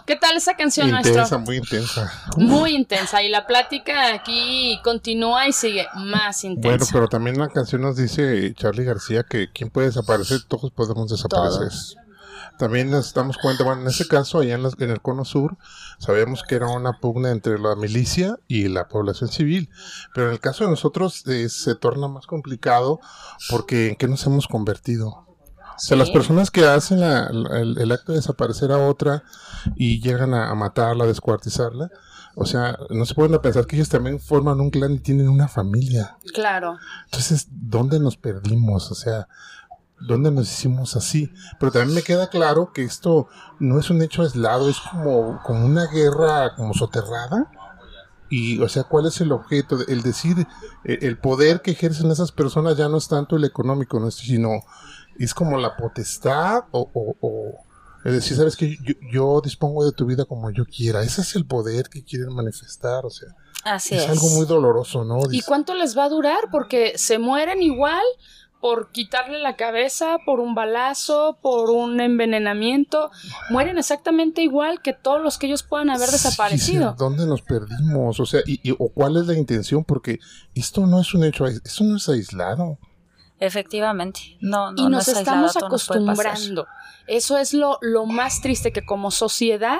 ¿Qué tal esa canción Intensa, nuestra? muy intensa. Muy intensa. Y la plática aquí continúa y sigue más intensa. Bueno, pero también la canción nos dice Charlie García que quien puede desaparecer, todos podemos desaparecer. Todos. También nos damos cuenta, bueno, en ese caso, allá en, las- en el cono sur, sabemos que era una pugna entre la milicia y la población civil. Pero en el caso de nosotros eh, se torna más complicado porque ¿en qué nos hemos convertido? O sea, las personas que hacen la- la- el, el acto de desaparecer a otra y llegan a, a matarla, a descuartizarla, o sea, no se pueden pensar que ellos también forman un clan y tienen una familia. Claro. Entonces, ¿dónde nos perdimos? O sea, ¿dónde nos hicimos así? Pero también me queda claro que esto no es un hecho aislado, es como, como una guerra como soterrada. Y, o sea, ¿cuál es el objeto? El decir, eh, el poder que ejercen esas personas ya no es tanto el económico, ¿no? sino es como la potestad o, o- o- es decir, sabes que yo, yo dispongo de tu vida como yo quiera. Ese es el poder que quieren manifestar, o sea, Así es, es. algo muy doloroso, ¿no? ¿Y cuánto les va a durar? Porque se mueren igual por quitarle la cabeza, por un balazo, por un envenenamiento. Mueren exactamente igual que todos los que ellos puedan haber desaparecido. sí, ¿Dónde nos perdimos? O sea, y, y- o cuál es la intención? Porque esto no es un hecho, esto no es aislado. Efectivamente. No, no, y no nos es estamos acostumbrando. Eso es lo, lo más triste, que como sociedad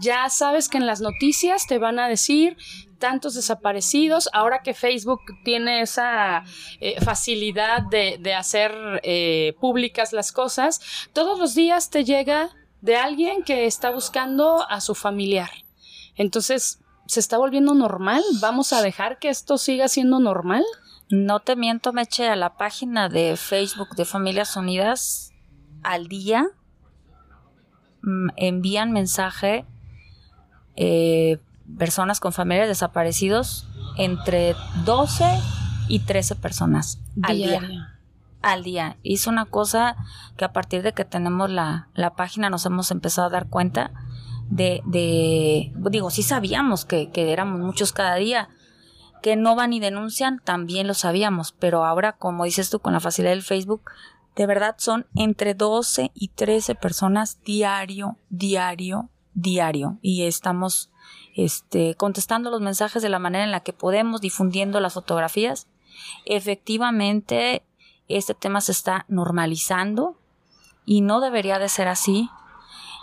ya sabes que en las noticias te van a decir tantos desaparecidos, ahora que Facebook tiene esa eh, facilidad de, de hacer eh, públicas las cosas, todos los días te llega de alguien que está buscando a su familiar. Entonces, ¿se está volviendo normal? ¿Vamos a dejar que esto siga siendo normal? No te miento, me eché a la página de Facebook de Familias Unidas al día. mm, envían mensaje eh, personas con familiares desaparecidos entre 12 y 13 personas al día. Al día. Hizo una cosa que a partir de que tenemos la, la página nos hemos empezado a dar cuenta de, de digo, sí sabíamos que, que éramos muchos cada día, que no van y denuncian, también lo sabíamos, pero ahora, como dices tú, con la facilidad del Facebook, de verdad son entre 12 y 13 personas diario, diario, diario y estamos este, contestando los mensajes de la manera en la que podemos, difundiendo las fotografías. Efectivamente, este tema se está normalizando y no debería de ser así.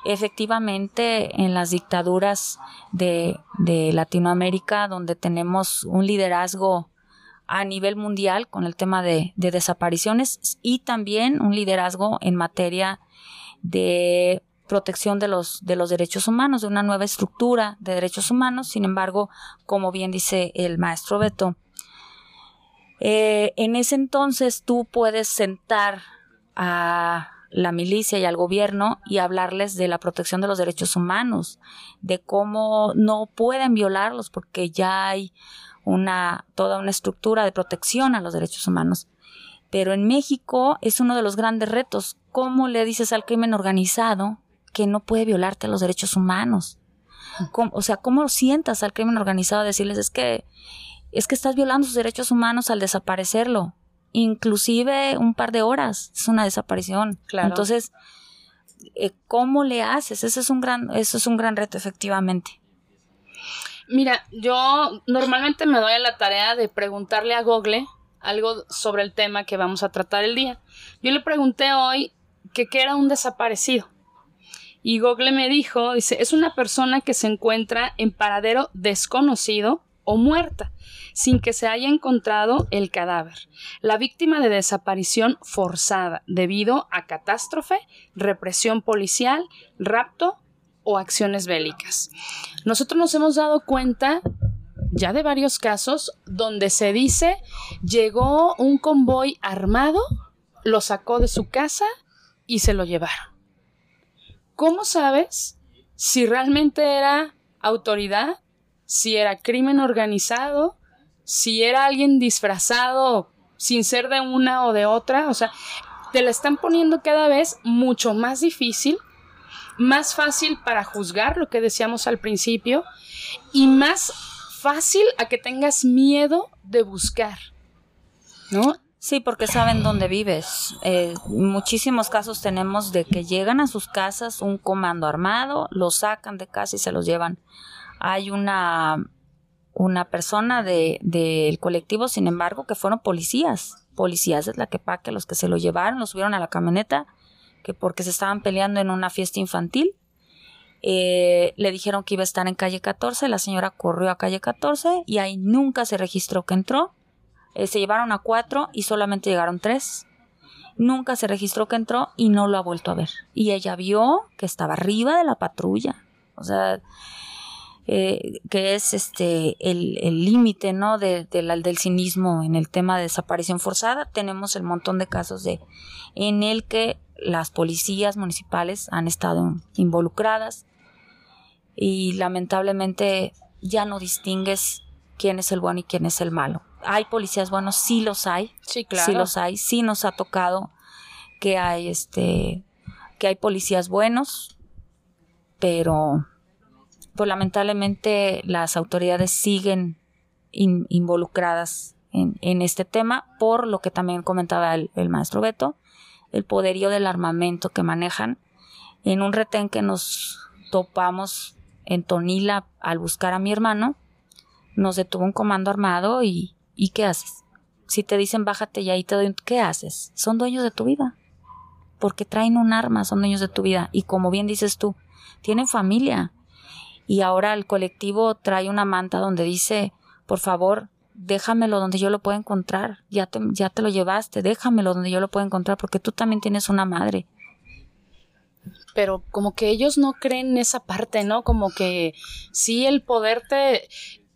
Efectivamente, en las dictaduras de, de Latinoamérica, donde tenemos un liderazgo a nivel mundial con el tema de, de desapariciones y también un liderazgo en materia de protección de los, de los derechos humanos, de una nueva estructura de derechos humanos. Sin embargo, como bien dice el maestro Beto, eh, en ese entonces tú puedes sentar a la milicia y al gobierno y hablarles de la protección de los derechos humanos, de cómo no pueden violarlos porque ya hay una toda una estructura de protección a los derechos humanos. Pero en México es uno de los grandes retos. ¿Cómo le dices al crimen organizado que no puede violarte los derechos humanos? o sea, ¿cómo sientas al crimen organizado a decirles es que es que estás violando sus derechos humanos al desaparecerlo? Inclusive un par de horas es una desaparición. Claro. Entonces, eh, ¿cómo le haces? Ese es un gran, eso es un gran reto, efectivamente. Mira, yo normalmente me doy a la tarea de preguntarle a Google algo sobre el tema que vamos a tratar el día. Yo le pregunté hoy que qué era un desaparecido. Y Google me dijo, dice, es una persona que se encuentra en paradero desconocido o muerta, sin que se haya encontrado el cadáver. La víctima de desaparición forzada debido a catástrofe, represión policial, rapto o acciones bélicas. Nosotros nos hemos dado cuenta ya de varios casos donde se dice llegó un convoy armado, lo sacó de su casa y se lo llevaron. ¿Cómo sabes si realmente era autoridad, si era crimen organizado, si era alguien disfrazado sin ser de una o de otra? O sea, te la están poniendo cada vez mucho más difícil, más fácil para juzgar, lo que decíamos al principio, y más fácil a que tengas miedo de buscar. ¿No? Sí, porque saben dónde vives. Eh, muchísimos casos tenemos de que llegan a sus casas un comando armado, los sacan de casa y se los llevan. Hay una, una persona del de, colectivo, sin embargo, que fueron policías, policías de la que que los que se lo llevaron, los subieron a la camioneta, que porque se estaban peleando en una fiesta infantil. Eh, le dijeron que iba a estar en calle 14, la señora corrió a calle 14 y ahí nunca se registró que entró eh, se llevaron a cuatro y solamente llegaron tres. Nunca se registró que entró y no lo ha vuelto a ver. Y ella vio que estaba arriba de la patrulla. O sea, eh, que es este el límite ¿no? De, del cinismo en el tema de desaparición forzada. Tenemos el montón de casos de en el que las policías municipales han estado involucradas y lamentablemente ya no distingues quién es el bueno y quién es el malo hay policías buenos, sí los hay. Sí, claro. Sí los hay. Sí nos ha tocado que hay este que hay policías buenos, pero pues lamentablemente las autoridades siguen involucradas en, este tema por lo que también comentaba el, el, maestro Beto, el poderío del armamento que manejan. En un retén que nos topamos en Tonila al buscar a mi hermano, nos detuvo un comando armado y, ¿Y qué haces? Si te dicen bájate y ahí te doy, ¿qué haces? Son dueños de tu vida. Porque traen un arma, son dueños de tu vida. Y como bien dices tú, tienen familia. Y ahora el colectivo trae una manta donde dice, por favor, déjamelo donde yo lo pueda encontrar. Ya te, ya te lo llevaste, déjamelo donde yo lo pueda encontrar porque tú también tienes una madre. Pero como que ellos no creen esa parte, ¿no? Como que sí el poder te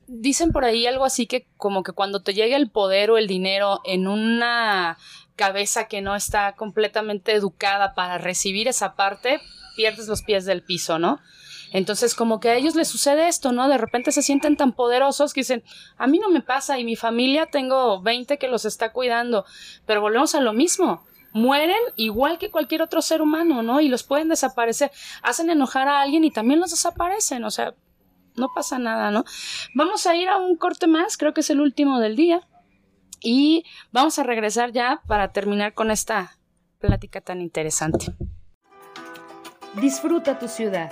dicen por ahí algo así que como que cuando te llega el poder o el dinero en una cabeza que no está completamente educada para recibir esa parte, pierdes los pies del piso, ¿no? Entonces, como que a ellos les sucede esto, ¿no? De repente se sienten tan poderosos que dicen, a mí no me pasa y mi familia tengo 20 que los está cuidando, pero volvemos a lo mismo. Mueren igual que cualquier otro ser humano, ¿no? Y los pueden desaparecer. Hacen enojar a alguien y también los desaparecen. O sea, no pasa nada, ¿no? Vamos a ir a un corte más, creo que es el último del día. Y vamos a regresar ya para terminar con esta plática tan interesante. Disfruta tu ciudad.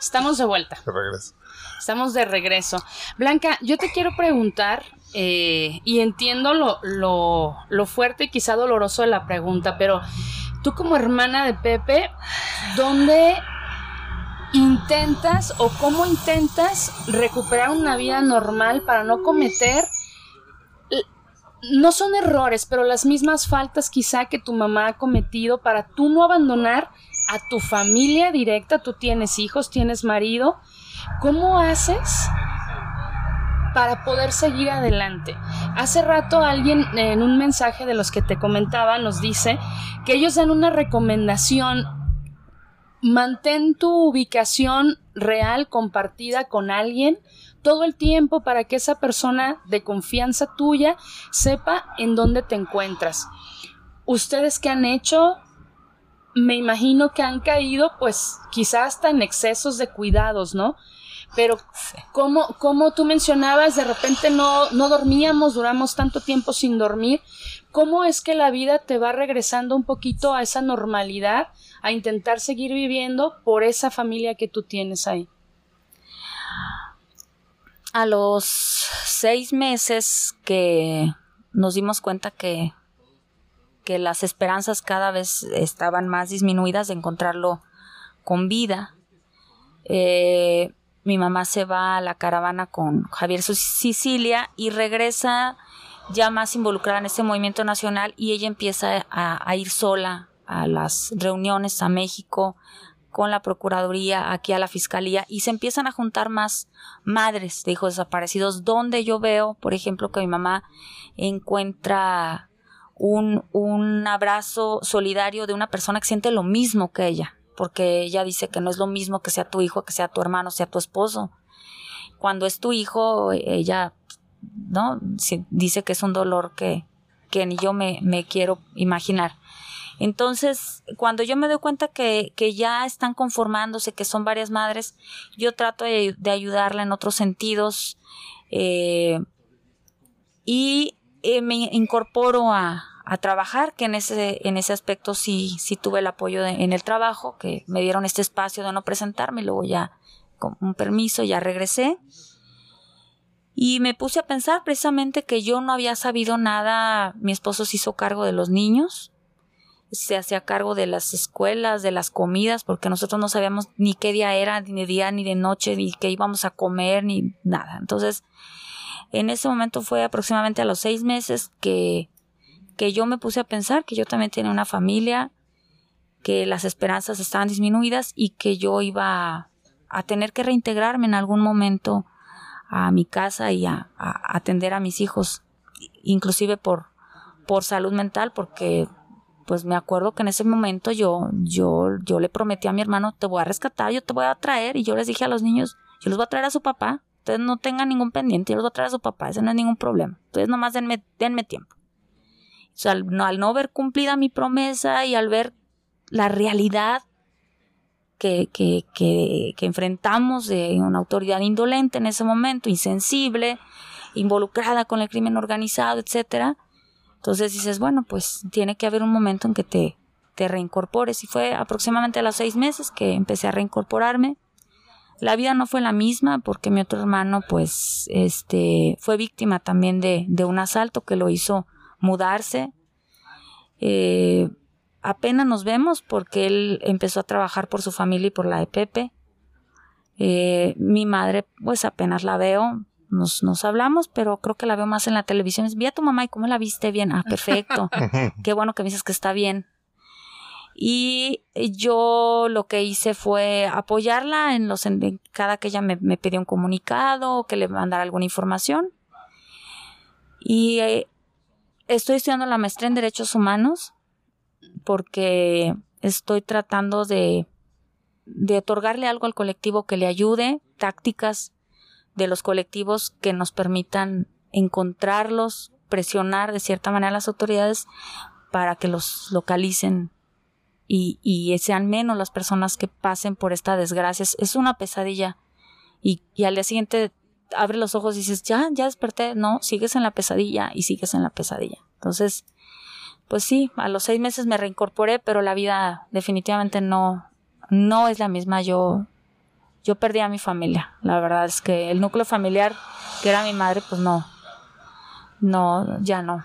Estamos de vuelta. De regreso. Estamos de regreso. Blanca, yo te quiero preguntar, eh, y entiendo lo, lo, lo fuerte y quizá doloroso de la pregunta, pero tú como hermana de Pepe, ¿dónde intentas o cómo intentas recuperar una vida normal para no cometer no son errores, pero las mismas faltas quizá que tu mamá ha cometido para tú no abandonar a tu familia directa, tú tienes hijos, tienes marido, ¿cómo haces para poder seguir adelante? Hace rato alguien en un mensaje de los que te comentaba nos dice que ellos dan una recomendación mantén tu ubicación real compartida con alguien todo el tiempo para que esa persona de confianza tuya sepa en dónde te encuentras. Ustedes que han hecho, me imagino que han caído pues quizás hasta en excesos de cuidados, ¿no? Pero como, como tú mencionabas, de repente no, no dormíamos, duramos tanto tiempo sin dormir. ¿Cómo es que la vida te va regresando un poquito a esa normalidad, a intentar seguir viviendo por esa familia que tú tienes ahí? A los seis meses que nos dimos cuenta que, que las esperanzas cada vez estaban más disminuidas de encontrarlo con vida, eh, mi mamá se va a la caravana con Javier Sicilia y regresa ya más involucrada en este movimiento nacional y ella empieza a, ir sola a las reuniones a México con la Procuraduría, aquí a la Fiscalía, y se empiezan a juntar más madres de hijos desaparecidos, donde yo veo, por ejemplo, que mi mamá encuentra un, un abrazo solidario de una persona que siente lo mismo que ella, porque ella dice que no es lo mismo que sea tu hijo, que sea tu hermano, sea tu esposo. Cuando es tu hijo, ella, ¿no? Dice que es un dolor que, que ni yo me, me quiero imaginar. Entonces, cuando yo me doy cuenta que, que, ya están conformándose, que son varias madres, yo trato de, ayudarla en otros sentidos eh, y eh, me incorporo a, a trabajar, que en ese, en ese aspecto sí, sí tuve el apoyo en el trabajo, que me dieron este espacio de no presentarme, y luego ya con un permiso ya regresé. Y me puse a pensar precisamente que yo no había sabido nada, mi esposo se hizo cargo de los niños, se hacía cargo de las escuelas, de las comidas, porque nosotros no sabíamos ni qué día era, ni de día, ni de noche, ni qué íbamos a comer, ni nada. Entonces, en ese momento fue aproximadamente a los seis meses que que yo me puse a pensar que yo también tenía una familia, que las esperanzas estaban disminuidas y que yo iba a, tener que reintegrarme en algún momento a mi casa y a, atender a mis hijos, inclusive por, por salud mental, porque pues me acuerdo que en ese momento yo, yo, yo le prometí a mi hermano, te voy a rescatar, yo te voy a traer, y yo les dije a los niños, yo los voy a traer a su papá, ustedes no tengan ningún pendiente, yo los voy a traer a su papá, ese no es ningún problema, entonces nomás denme, denme tiempo sea, al no, al no ver cumplida mi promesa y al ver la realidad que, que, enfrentamos de una autoridad indolente en ese momento, insensible, involucrada con el crimen organizado, etcétera. Entonces dices, bueno, pues tiene que haber un momento en que te, te reincorpores. Y fue aproximadamente a los seis meses que empecé a reincorporarme. La vida no fue la misma porque mi otro hermano, pues, este, fue víctima también de, de un asalto que lo hizo mudarse. Eh, apenas nos vemos porque él empezó a trabajar por su familia y por la de Pepe. Eh, mi madre, pues apenas la veo, nos, nos hablamos, pero creo que la veo más en la televisión. Vi a tu mamá y cómo la viste bien. Ah, perfecto. Qué bueno que me dices que está bien. Y yo lo que hice fue apoyarla en los en cada que ella me, me pidió un comunicado o que le mandara alguna información. Y eh, Estoy estudiando la maestría en Derechos Humanos porque estoy tratando de, de otorgarle algo al colectivo que le ayude, tácticas de los colectivos que nos permitan encontrarlos, presionar de cierta manera a las autoridades para que los localicen y, y sean menos las personas que pasen por esta desgracia. Es una pesadilla. Y, y al día siguiente abre los ojos y dices, ya, ya desperté. No, sigues en la pesadilla y sigues en la pesadilla. Entonces, pues sí, a los seis meses me reincorporé, pero la vida definitivamente no, no es la misma. Yo, yo perdí a mi familia. La verdad es que el núcleo familiar, que era mi madre, pues no, no, ya no.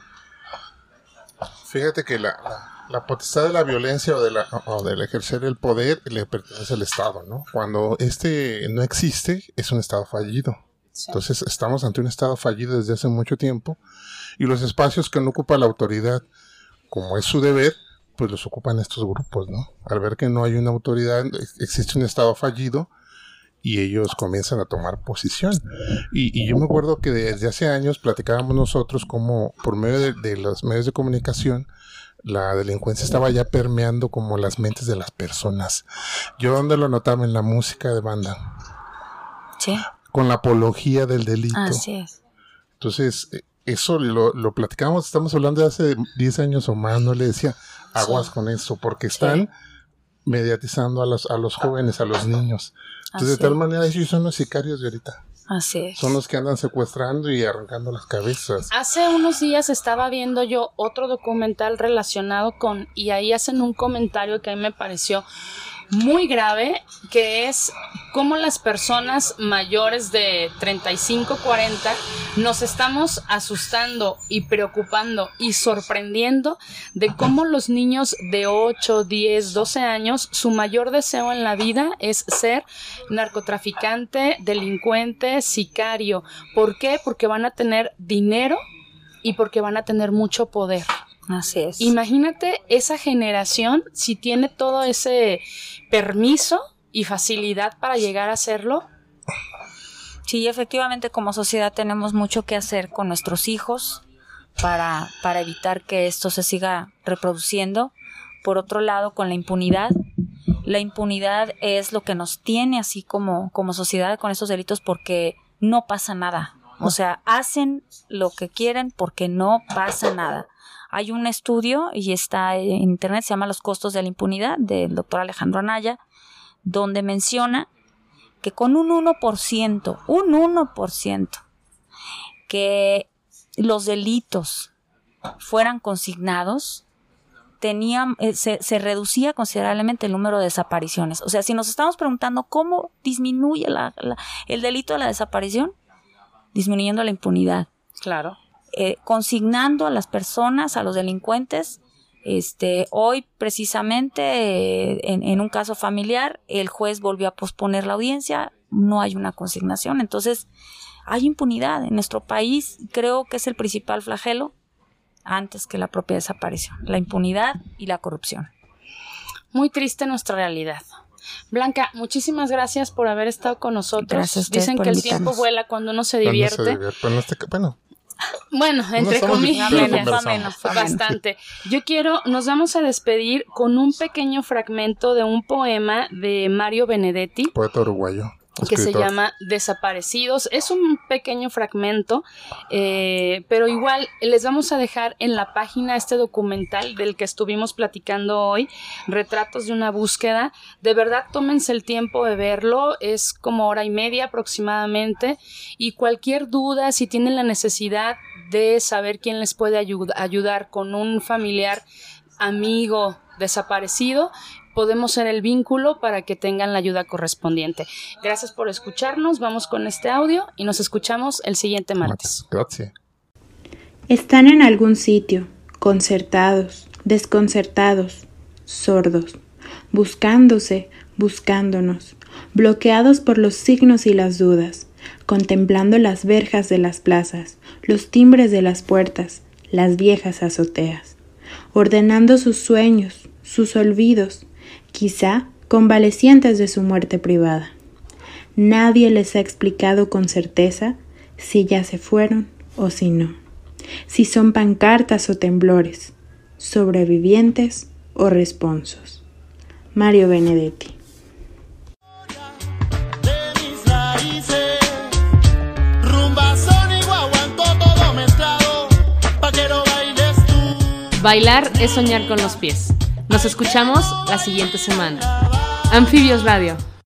Fíjate que la, la, potestad de la violencia o, de la, o del ejercer el poder le pertenece al Estado, ¿no? Cuando este no existe, es un Estado fallido. Entonces estamos ante un Estado fallido desde hace mucho tiempo y los espacios que no ocupa la autoridad, como es su deber, pues los ocupan estos grupos, ¿no? Al ver que no hay una autoridad, existe un Estado fallido, y ellos comienzan a tomar posición. Y, yo me acuerdo que desde hace años platicábamos nosotros como por medio de, los medios de comunicación la delincuencia estaba ya permeando como las mentes de las personas. Yo donde lo notaba en la música de banda. Sí. Con la apología del delito. Así es. Entonces, eh, eso lo, lo platicamos, estamos hablando de hace 10 años o más, no le decía aguas con eso, porque están mediatizando a los, a los jóvenes, a los niños. Entonces, de tal manera, ellos son los sicarios de ahorita. Así es. Son los que andan secuestrando y arrancando las cabezas. Hace unos días estaba viendo yo otro documental relacionado con, y ahí hacen un comentario que a mí me pareció muy grave, que es cómo las personas mayores de 35, 40 nos estamos asustando y preocupando y sorprendiendo de cómo los niños de 8, 10, 12 años, su mayor deseo en la vida es ser narcotraficante, delincuente, sicario. ¿Por qué? Porque van a tener dinero y porque van a tener mucho poder. Así es. Imagínate esa generación si tiene todo ese permiso y facilidad para llegar a hacerlo. Sí, efectivamente como sociedad tenemos mucho que hacer con nuestros hijos para, para evitar que esto se siga reproduciendo. Por otro lado, con la impunidad. La impunidad es lo que nos tiene así como, como sociedad con estos delitos porque no pasa nada. O sea, hacen lo que quieren porque no pasa nada. Hay un estudio y está en internet, se llama Los costos de la impunidad, del doctor Alejandro Anaya, donde menciona que con un 1%, un 1%, que los delitos fueran consignados, tenían, eh, se, reducía considerablemente el número de desapariciones. O sea, si nos estamos preguntando cómo disminuye el delito de la desaparición, disminuyendo la impunidad. Claro. Eh, consignando a las personas, a los delincuentes. Este, hoy precisamente eh, en, un caso familiar el juez volvió a posponer la audiencia, no hay una consignación, entonces hay impunidad en nuestro país, creo que es el principal flagelo antes que la propia desaparición, la impunidad y la corrupción. Muy triste nuestra realidad. Blanca, muchísimas gracias por haber estado con nosotros. Dicen que el tiempo vuela cuando uno se divierte. bueno, bueno, entre comillas, bastante. Yo quiero, nos vamos a despedir con un pequeño fragmento de un poema de Mario Benedetti. Poeta uruguayo que se llama Desaparecidos. Es un pequeño fragmento, eh, pero igual les vamos a dejar en la página este documental del que estuvimos platicando hoy, Retratos de una búsqueda. De verdad, tómense el tiempo de verlo, es como hora y media aproximadamente, y cualquier duda, si tienen la necesidad de saber quién les puede ayudar con un familiar, amigo desaparecido, podemos ser el vínculo para que tengan la ayuda correspondiente. Gracias por escucharnos, vamos con este audio y nos escuchamos el siguiente martes. Gracias. Están en algún sitio, concertados, desconcertados, sordos, buscándose, buscándonos, bloqueados por los signos y las dudas, contemplando las verjas de las plazas, los timbres de las puertas, las viejas azoteas, ordenando sus sueños, sus olvidos, quizá convalecientes de su muerte privada. Nadie les ha explicado con certeza si ya se fueron o si no, si son pancartas o temblores, sobrevivientes o responsos. Mario Benedetti. Bailar es soñar con los pies. Nos escuchamos la siguiente semana. Anfibios Radio.